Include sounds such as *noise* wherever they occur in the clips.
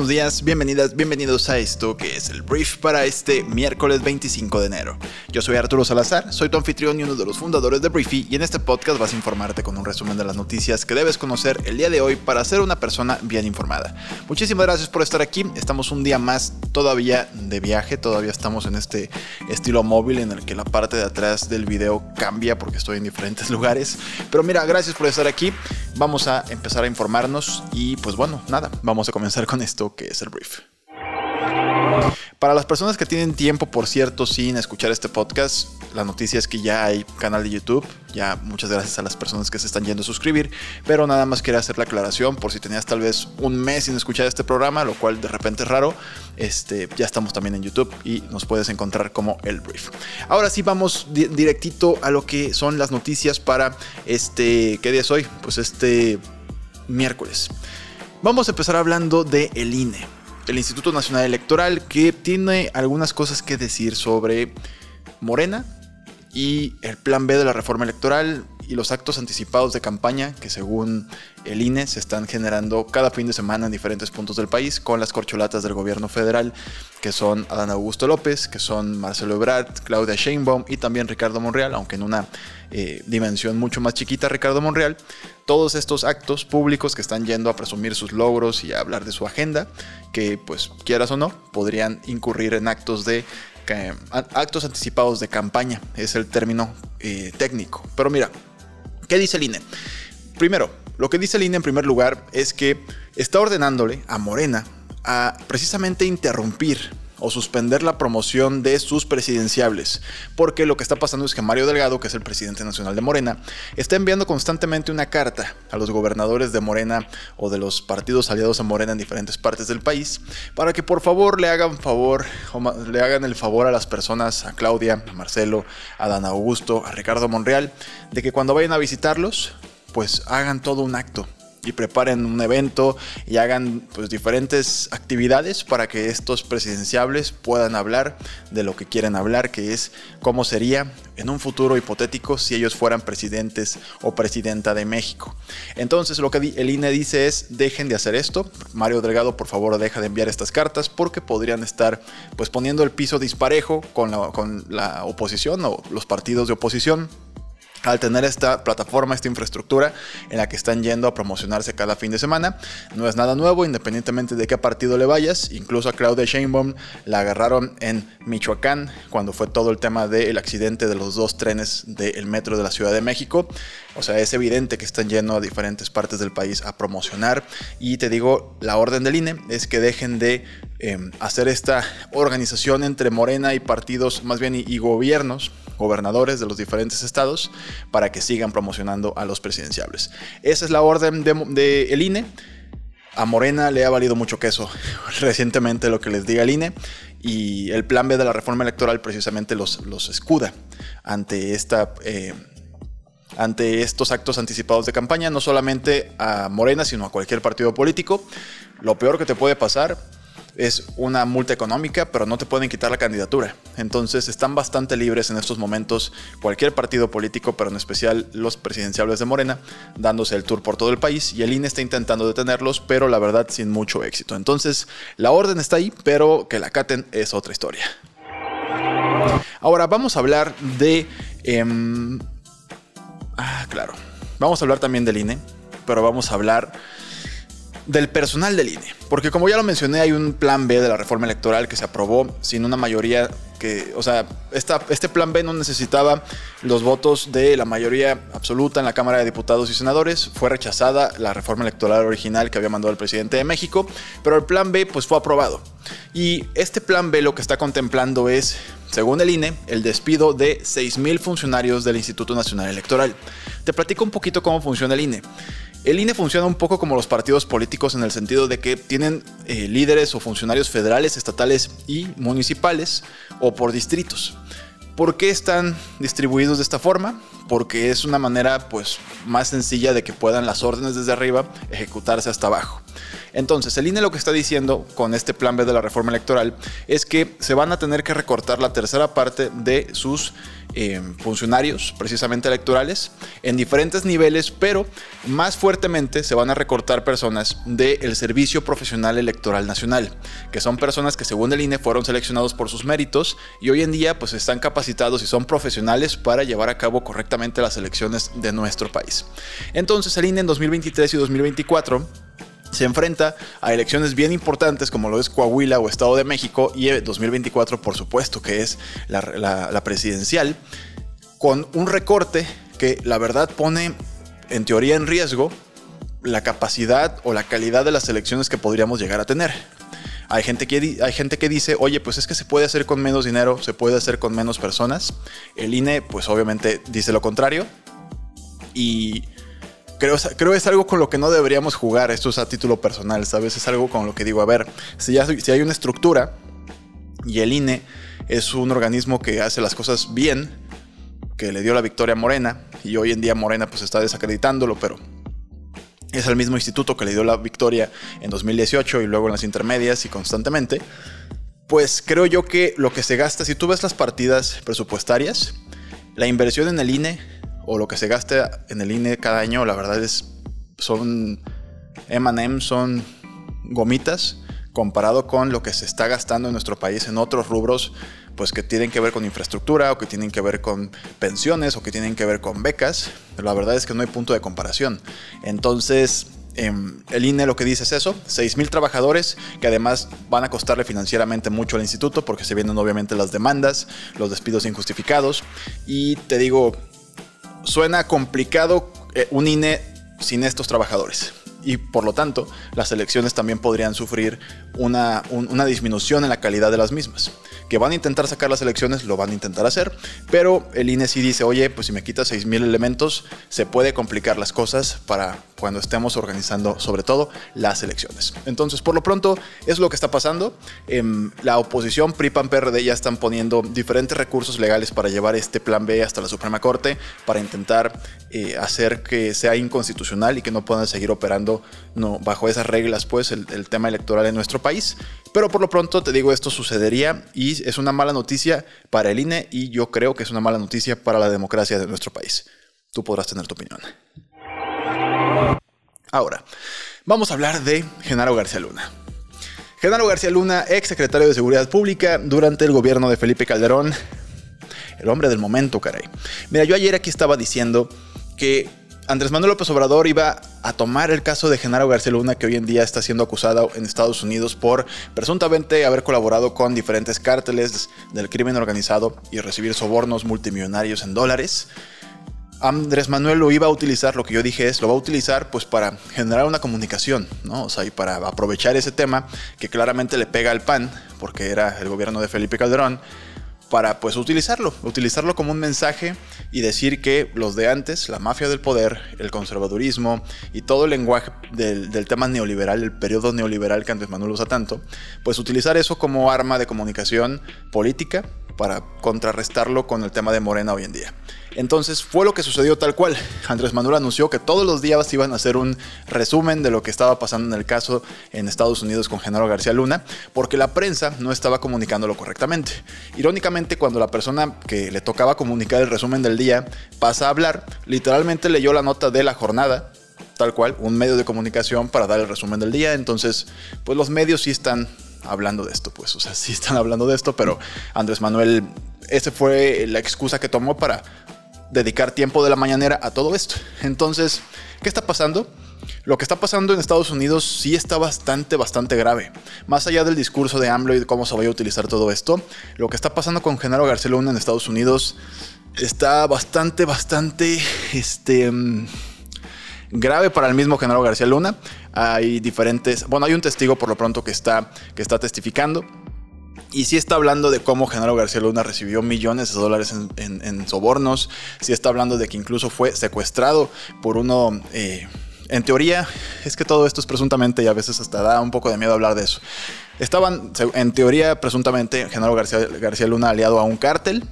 Buenos días, bienvenidas, bienvenidos a esto que es el brief para este miércoles 25 de enero. Yo soy Arturo Salazar, soy tu anfitrión y uno de los fundadores de Briefy y en este podcast vas a informarte con un resumen de las noticias que debes conocer el día de hoy para ser una persona bien informada. Muchísimas gracias por estar aquí, estamos un día más todavía de viaje, todavía estamos en este estilo móvil en el que la parte de atrás del video cambia porque estoy en diferentes *laughs* lugares. Pero mira, gracias por estar aquí, vamos a empezar a informarnos y pues bueno, nada, vamos a comenzar con esto que es el brief. Para las personas que tienen tiempo, por cierto, sin escuchar este podcast, la noticia es que ya hay canal de YouTube. Ya muchas gracias a las personas que se están yendo a suscribir. Pero nada más quería hacer la aclaración por si tenías tal vez un mes sin escuchar este programa, lo cual de repente es raro. Este, ya estamos también en YouTube y nos puedes encontrar como El Brief. Ahora sí vamos directito a lo que son las noticias para este... ¿Qué día es hoy? Pues este miércoles. Vamos a empezar hablando de el INE, el Instituto Nacional Electoral, que tiene algunas cosas que decir sobre Morena y el plan B de la reforma electoral y los actos anticipados de campaña que según el INE se están generando cada fin de semana en diferentes puntos del país con las corcholatas del gobierno federal que son Adán Augusto López, que son Marcelo Ebrard, Claudia Sheinbaum y también Ricardo Monreal, aunque en una eh, dimensión mucho más chiquita Ricardo Monreal. Todos estos actos públicos que están yendo a presumir sus logros y a hablar de su agenda, que pues quieras o no, podrían incurrir en actos de actos anticipados de campaña, es el término eh, técnico. Pero mira, ¿Qué dice el INE? Primero, lo que dice el INE en primer lugar es que está ordenándole a Morena a precisamente interrumpir o suspender la promoción de sus presidenciables, porque lo que está pasando es que Mario Delgado, que es el presidente nacional de Morena, está enviando constantemente una carta a los gobernadores de Morena o de los partidos aliados a Morena en diferentes partes del país, para que por favor le hagan favor o le hagan el favor a las personas, a Claudia, a Marcelo, a Dan Augusto, a Ricardo Monreal, de que cuando vayan a visitarlos, pues hagan todo un acto y preparen un evento y hagan pues diferentes actividades para que estos presidenciables puedan hablar de lo que quieren hablar, que es cómo sería en un futuro hipotético si ellos fueran presidentes o presidenta de México. Entonces lo que el INE dice es dejen de hacer esto. Mario Delgado, por favor, deja de enviar estas cartas porque podrían estar pues poniendo el piso disparejo con la, con la oposición o los partidos de oposición al tener esta plataforma, esta infraestructura en la que están yendo a promocionarse cada fin de semana. No es nada nuevo, independientemente de qué partido le vayas. Incluso a Claudia Sheinbaum la agarraron en Michoacán cuando fue todo el tema del accidente de los dos trenes del metro de la Ciudad de México. O sea, es evidente que están yendo a diferentes partes del país a promocionar. Y te digo, la orden del INE es que dejen de em, hacer esta organización entre Morena y partidos, más bien y gobiernos gobernadores de los diferentes estados para que sigan promocionando a los presidenciables. Esa es la orden del de, el INE. A Morena le ha valido mucho queso *laughs* recientemente lo que les diga el INE y el plan B de la reforma electoral precisamente los, los escuda ante esta... Eh, ante estos actos anticipados de campaña, no solamente a Morena, sino a cualquier partido político. Lo peor que te puede pasar es una multa económica, pero no te pueden quitar la candidatura. Entonces están bastante libres en estos momentos cualquier partido político, pero en especial los presidenciales de Morena, dándose el tour por todo el país y el INE está intentando detenerlos, pero la verdad sin mucho éxito. Entonces la orden está ahí, pero que la caten es otra historia. Ahora vamos a hablar de... Em, ah, claro. Vamos a hablar también del INE, pero vamos a hablar del personal del INE. Porque como ya lo mencioné, hay un plan B de la reforma electoral que se aprobó sin una mayoría que, o sea, este plan B no necesitaba los votos de la mayoría absoluta en la Cámara de Diputados y Senadores. Fue rechazada la reforma electoral original que había mandado el presidente de México, pero el plan B pues fue aprobado. Y este plan B lo que está contemplando es, según el INE, el despido de 6.000 funcionarios del Instituto Nacional Electoral. Te platico un poquito cómo funciona el INE. El INE funciona un poco como los partidos políticos en el sentido de que tienen eh, líderes o funcionarios federales, estatales y municipales o por distritos. ¿Por qué están distribuidos de esta forma? porque es una manera pues más sencilla de que puedan las órdenes desde arriba ejecutarse hasta abajo. Entonces, el INE lo que está diciendo con este plan B de la reforma electoral es que se van a tener que recortar la tercera parte de sus eh, funcionarios, precisamente electorales, en diferentes niveles, pero más fuertemente se van a recortar personas del Servicio Profesional Electoral Nacional, que son personas que según el INE fueron seleccionados por sus méritos y hoy en día pues están capacitados y son profesionales para llevar a cabo correctamente las elecciones de nuestro país. Entonces el INE en 2023 y 2024 se enfrenta a elecciones bien importantes como lo es Coahuila o Estado de México y 2024 por supuesto que es la, presidencial, con un recorte que la verdad pone en teoría en riesgo la capacidad o la calidad de las elecciones que podríamos llegar a tener. Hay gente, que, hay gente que dice, oye, pues es que se puede hacer con menos dinero, se puede hacer con menos personas. El INE, pues obviamente dice lo contrario. Y creo, creo es algo con lo que no deberíamos jugar. Esto es a título personal, ¿sabes? Es algo con lo que digo, a ver, si, ya, si hay una estructura y el INE es un organismo que hace las cosas bien, que le dio la victoria a Morena, y hoy en día Morena pues está desacreditándolo, pero es el mismo instituto que le dio la victoria en 2018 y luego en las intermedias y constantemente, pues creo yo que lo que se gasta, si tú ves las partidas presupuestarias, la inversión en el INE o lo que se gaste en el INE cada año, la verdad es, son M&M, son gomitas comparado con lo que se está gastando en nuestro país en otros rubros, pues que tienen que ver con infraestructura o que tienen que ver con pensiones o que tienen que ver con becas. la verdad es que no hay punto de comparación. Entonces, em, el INE lo que dice es eso, 6 mil trabajadores que además van a costarle financieramente mucho al instituto porque se vienen obviamente las demandas, los despidos injustificados y te digo, suena complicado eh, un INE sin estos trabajadores. Y por lo tanto, las elecciones también podrían sufrir una, una disminución en la calidad de las mismas que van a intentar sacar las elecciones, lo van a intentar hacer, pero el INE sí dice, oye, pues si me quitas 6.000 elementos, se puede complicar las cosas para cuando estemos organizando sobre todo las elecciones. Entonces, por lo pronto, es lo que está pasando. Em, la oposición, PRI, PAN, PRD ya están poniendo diferentes recursos legales para llevar este plan B hasta la Suprema Corte, para intentar eh, hacer que sea inconstitucional y que no puedan seguir operando no, bajo esas reglas, pues, el, el tema electoral en nuestro país. Pero por lo pronto te digo, esto sucedería y es una mala noticia para el INE y yo creo que es una mala noticia para la democracia de nuestro país. Tú podrás tener tu opinión. Ahora, vamos a hablar de Genaro García Luna. Genaro García Luna, ex secretario de Seguridad Pública durante el gobierno de Felipe Calderón. El hombre del momento, caray. Mira, yo ayer aquí estaba diciendo que Andrés Manuel López Obrador iba a tomar el caso de Genaro García Luna, que hoy en día está siendo acusado en Estados Unidos por presuntamente haber colaborado con diferentes cárteles del crimen organizado y recibir sobornos multimillonarios en dólares. Andrés Manuel lo iba a utilizar, lo que yo dije es, lo va a utilizar pues para generar una comunicación, ¿no? O sea, y para aprovechar ese tema que claramente le pega al PAN, porque era el gobierno de Felipe Calderón, para pues utilizarlo, utilizarlo como un mensaje y decir que los de antes, la mafia del poder, el conservadurismo y todo el lenguaje del, tema neoliberal, el periodo neoliberal que Andrés Manuel usa tanto, pues utilizar eso como arma de comunicación política para contrarrestarlo con el tema de Morena hoy en día. Entonces fue lo que sucedió tal cual. Andrés Manuel anunció que todos los días iban a hacer un resumen de lo que estaba pasando en el caso en Estados Unidos con Genaro García Luna, porque la prensa no estaba comunicándolo correctamente. Irónicamente, cuando la persona que le tocaba comunicar el resumen del día pasa a hablar, literalmente leyó la nota de la jornada, tal cual, un medio de comunicación para dar el resumen del día. Entonces, pues los medios sí están hablando de esto, pues, o sea, sí están hablando de esto, pero Andrés Manuel, esa fue la excusa que tomó para dedicar tiempo de la mañanera a todo esto. Entonces, ¿qué está pasando? Lo que está pasando en Estados Unidos sí está bastante, bastante grave. Más allá del discurso de AMLO y de cómo se vaya a utilizar todo esto, lo que está pasando con Genaro García Luna en Estados Unidos está bastante, bastante, este, mm, grave para el mismo Genaro García Luna. Hay diferentes, bueno, hay un testigo por lo pronto que está, que está testificando. Y sí está hablando de cómo Genaro García Luna recibió millones de dólares en, sobornos. Sí está hablando de que incluso fue secuestrado por uno... Eh, en teoría, es que todo esto es presuntamente y a veces hasta da un poco de miedo hablar de eso. Estaban, en teoría, presuntamente, Genaro García, García Luna aliado a un cártel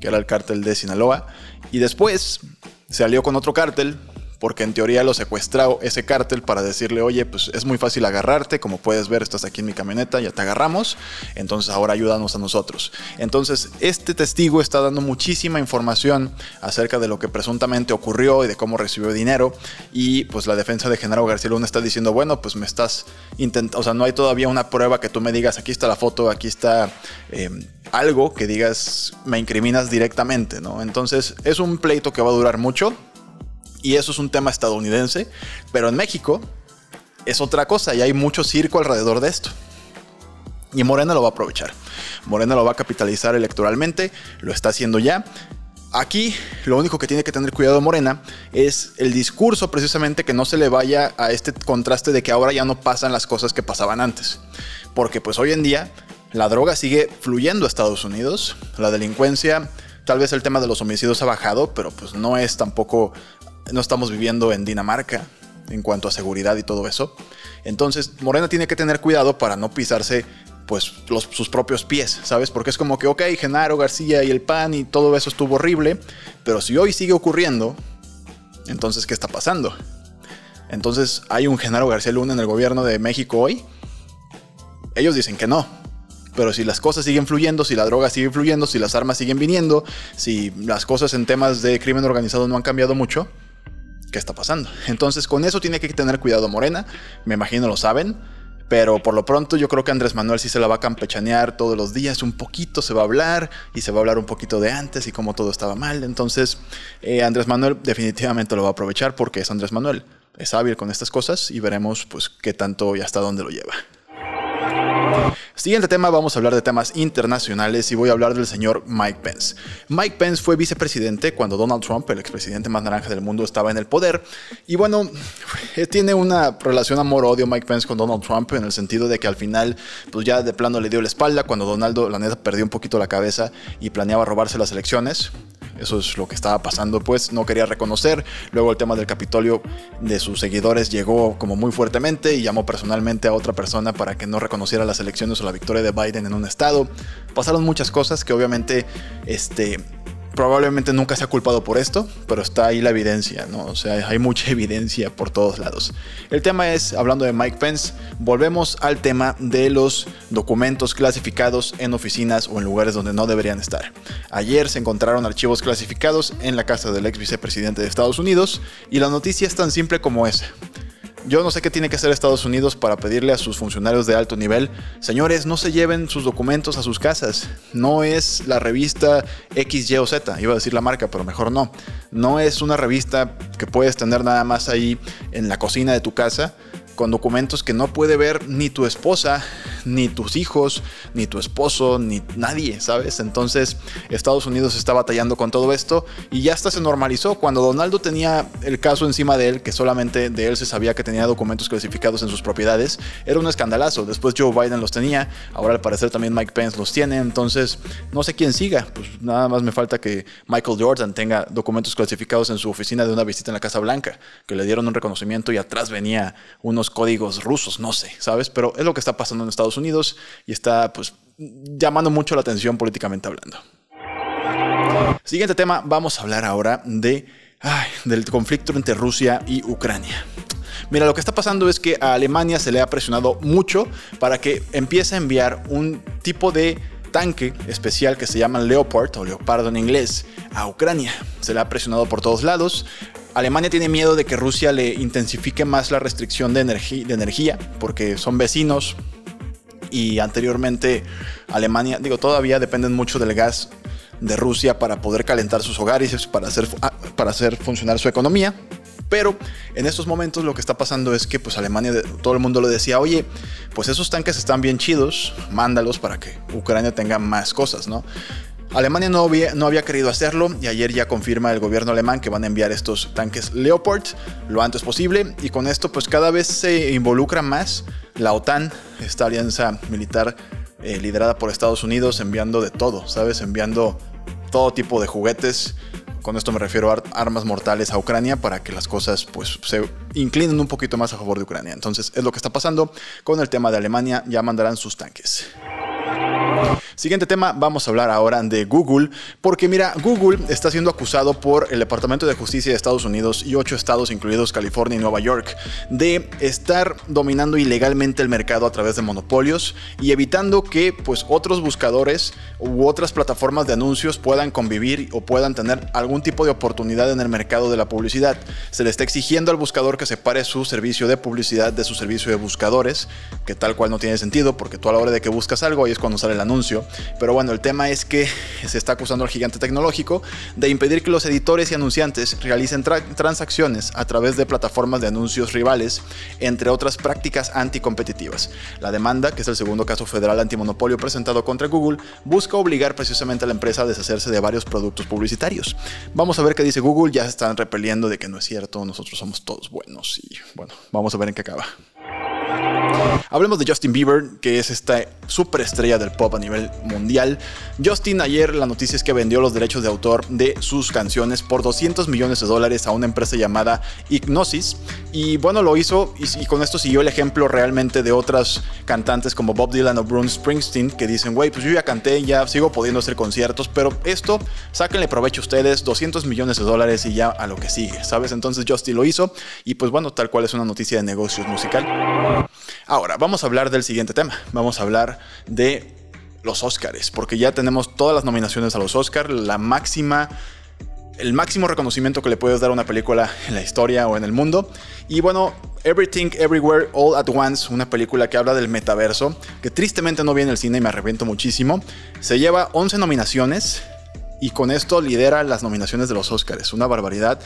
que era el cártel de Sinaloa, y después se alió con otro cártel porque en teoría lo secuestró ese cártel para decirle, oye, pues es muy fácil agarrarte, como puedes ver, estás aquí en mi camioneta, ya te agarramos, entonces ahora ayúdanos a nosotros. Entonces, este testigo está dando muchísima información acerca de lo que presuntamente ocurrió y de cómo recibió dinero, y pues la defensa de Genaro García Luna está diciendo, bueno, pues me estás intentando, o sea, no hay todavía una prueba que tú me digas, aquí está la foto, aquí está... Em, algo que digas me incriminas directamente, ¿no? Entonces es un pleito que va a durar mucho, y eso es un tema estadounidense, pero en México es otra cosa y hay mucho circo alrededor de esto. Y Morena lo va a aprovechar. Morena lo va a capitalizar electoralmente, lo está haciendo ya. Aquí lo único que tiene que tener cuidado Morena es el discurso precisamente que no se le vaya a este contraste de que ahora ya no pasan las cosas que pasaban antes. Porque pues hoy en día la droga sigue fluyendo a Estados Unidos, la delincuencia, tal vez el tema de los homicidios ha bajado, pero pues no es tampoco no estamos viviendo en Dinamarca en cuanto a seguridad y todo eso. Entonces, Morena tiene que tener cuidado para no pisarse pues sus propios pies, ¿sabes? Porque es como que, ok, Genaro García y el PAN y todo eso estuvo horrible, pero si hoy sigue ocurriendo, entonces, ¿qué está pasando? Entonces, ¿hay un Genaro García Luna en el gobierno de México hoy? Ellos dicen que no, pero si las cosas siguen fluyendo, si la droga sigue fluyendo, si las armas siguen viniendo, si las cosas en temas de crimen organizado no han cambiado mucho, qué está pasando. Entonces con eso tiene que tener cuidado Morena, me imagino lo saben, pero por lo pronto yo creo que Andrés Manuel sí se la va a campechanear todos los días, un poquito se va a hablar y se va a hablar un poquito de antes y cómo todo estaba mal. Entonces eh, Andrés Manuel definitivamente lo va a aprovechar porque es Andrés Manuel, es hábil con estas cosas y veremos pues qué tanto y hasta dónde lo lleva. Siguiente tema, vamos a hablar de temas internacionales y voy a hablar del señor Mike Pence. Mike Pence fue vicepresidente cuando Donald Trump, el expresidente más naranja del mundo, estaba en el poder. Y bueno, eh, tiene una relación amor-odio Mike Pence con Donald Trump en el sentido de que al final, pues ya de plano le dio la espalda cuando Donaldo, la neta, perdió un poquito la cabeza y planeaba robarse las elecciones. Eso es lo que estaba pasando, pues no quería reconocer. Luego el tema del Capitolio de sus seguidores llegó como muy fuertemente y llamó personalmente a otra persona para que no reconociera las elecciones o la victoria de Biden en un estado. Pasaron muchas cosas que obviamente este, probablemente nunca se ha culpado por esto, pero está ahí la evidencia, ¿no? O sea, hay mucha *laughs* evidencia por todos lados. El tema es, hablando de Mike Pence, volvemos al tema de los documentos clasificados en oficinas o en lugares donde no deberían estar. Ayer se encontraron archivos clasificados en la casa del ex vicepresidente de Estados Unidos y la noticia es tan simple como esa. Yo no sé qué tiene que hacer Estados Unidos para pedirle a sus funcionarios de alto nivel, señores, no se lleven sus documentos a sus casas. No es la revista X, Y o Z, iba a decir la marca, pero mejor no. No es una revista que puedes tener nada más ahí en la cocina de tu casa con documentos que no puede ver ni tu esposa, ni tus hijos, ni tu esposo, ni nadie, ¿sabes? Entonces Estados Unidos está batallando con todo esto y ya hasta se normalizó. Cuando Donaldo tenía el caso encima de él, que solamente de él se sabía que tenía documentos clasificados en sus propiedades, era un escandalazo. Después Joe Biden los tenía, ahora al parecer también Mike Pence los tiene, entonces no sé quién siga. Pues nada más me falta que Michael Jordan tenga documentos clasificados en su oficina de una visita en la Casa Blanca, que le dieron un reconocimiento y atrás venía unos códigos rusos, no sé, ¿sabes? Pero es lo que está pasando en Estados Unidos y está pues llamando mucho la atención políticamente hablando. Siguiente tema, vamos a hablar ahora de, del conflicto entre Rusia y Ucrania. Mira, lo que está pasando es que a Alemania se le ha presionado mucho para que empiece a enviar un tipo de tanque especial que se llama Leopard o Leopardo en inglés a Ucrania. Se le ha presionado por todos lados. Alemania tiene miedo de que Rusia le intensifique más la restricción de, de energía, porque son vecinos y anteriormente Alemania, digo, todavía dependen mucho del gas de Rusia para poder calentar sus hogares, para hacer, ah, para hacer funcionar su economía. Pero en estos momentos lo que está pasando es que pues Alemania, todo el mundo le decía, oye, pues esos tanques están bien chidos, mándalos para que Ucrania tenga más cosas, ¿no? Alemania no había, no había querido hacerlo y ayer ya confirma el gobierno alemán que van a enviar estos tanques Leopard lo antes posible y con esto pues cada vez se involucra más la OTAN, esta alianza militar eh, liderada por Estados Unidos, enviando de todo, ¿sabes? Enviando todo tipo de juguetes. Con esto me refiero a armas mortales a Ucrania para que las cosas pues se inclinen un poquito más a favor de Ucrania. Entonces es lo que está pasando con el tema de Alemania, ya mandarán sus tanques. Siguiente tema, vamos a hablar ahora de Google, porque mira, Google está siendo acusado por el Departamento de Justicia de Estados Unidos y ocho estados, incluidos California y Nueva York, de estar dominando ilegalmente el mercado a través de monopolios y evitando que pues otros buscadores u otras plataformas de anuncios puedan convivir o puedan tener algún tipo de oportunidad en el mercado de la publicidad. Se le está exigiendo al buscador que separe su servicio de publicidad de su servicio de buscadores, que tal cual no tiene sentido porque tú a la hora de que buscas algo ahí es cuando sale el anuncio. Pero bueno, el tema es que se está acusando al gigante tecnológico de impedir que los editores y anunciantes realicen transacciones a través de plataformas de anuncios rivales, entre otras prácticas anticompetitivas. La demanda, que es el segundo caso federal antimonopolio presentado contra Google, busca obligar precisamente a la empresa a deshacerse de varios productos publicitarios. Vamos a ver qué dice Google, ya se están repeliendo de que no es cierto, nosotros somos todos buenos y bueno, vamos a ver en qué acaba. Hablemos de Justin Bieber, que es esta superestrella del pop a nivel mundial. Justin ayer la noticia es que vendió los derechos de autor de sus canciones por 200 millones de dólares a una empresa llamada Ignosis. Y bueno, lo hizo y, con esto siguió el ejemplo realmente de otras cantantes como Bob Dylan o Bruce Springsteen que dicen, güey, pues yo ya canté, ya sigo pudiendo hacer conciertos, pero esto, sáquenle provecho ustedes, 200 millones de dólares y ya a lo que sigue, ¿sabes? Entonces Justin lo hizo y pues bueno, tal cual es una noticia de negocios musical. Ahora, vamos a hablar del siguiente tema. Vamos a hablar de los Oscars, porque ya tenemos todas las nominaciones a los Oscars, la máxima el máximo reconocimiento que le puedes dar a una película en la historia o en el mundo. Y bueno, Everything Everywhere All at Once, una película que habla del metaverso, que tristemente no viene al cine y me arrepiento muchísimo, se lleva 11 nominaciones y con esto lidera las nominaciones de los Oscars. Una barbaridad.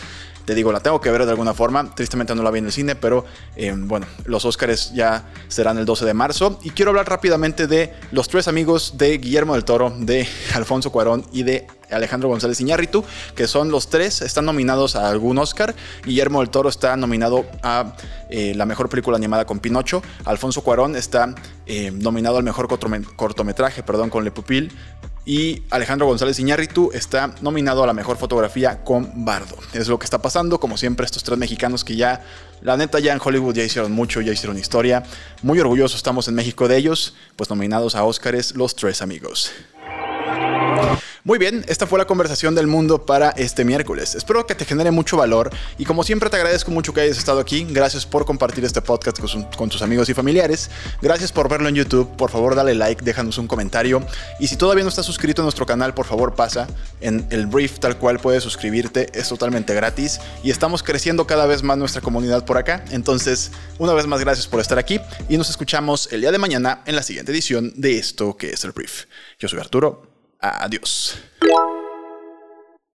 Te digo, la tengo que ver de alguna forma. Tristemente no la vi en el cine, pero eh, bueno, los Oscars ya serán el 12 de marzo. Y quiero hablar rápidamente de los tres amigos de Guillermo del Toro, de *laughs* Alfonso Cuarón y de Alejandro González Iñárritu, que son los tres, están nominados a algún Oscar. Guillermo del Toro está nominado a eh, la mejor película animada con Pinocho. Alfonso Cuarón está eh, nominado al mejor cortometraje, perdón, con Le Pupil y Alejandro González Iñárritu está nominado a la mejor fotografía con Bardo. Es lo que está pasando, como siempre, estos tres mexicanos que ya, la neta, ya en Hollywood ya hicieron mucho, ya hicieron historia. Muy orgullosos estamos en México de ellos, pues nominados a Óscares los tres amigos. Muy bien, esta fue la conversación del mundo para este miércoles. Espero que te genere mucho valor y como siempre te agradezco mucho que hayas estado aquí. Gracias por compartir este podcast con, tus amigos y familiares. Gracias por verlo en YouTube. Por favor, dale like, déjanos un comentario. Y si todavía no estás suscrito a nuestro canal, por favor pasa en el brief tal cual puedes suscribirte. Es totalmente gratis y estamos creciendo cada vez más nuestra comunidad por acá. Entonces, una vez más, gracias por estar aquí y nos escuchamos el día de mañana en la siguiente edición de esto que es el brief. Yo soy Arturo. Adiós.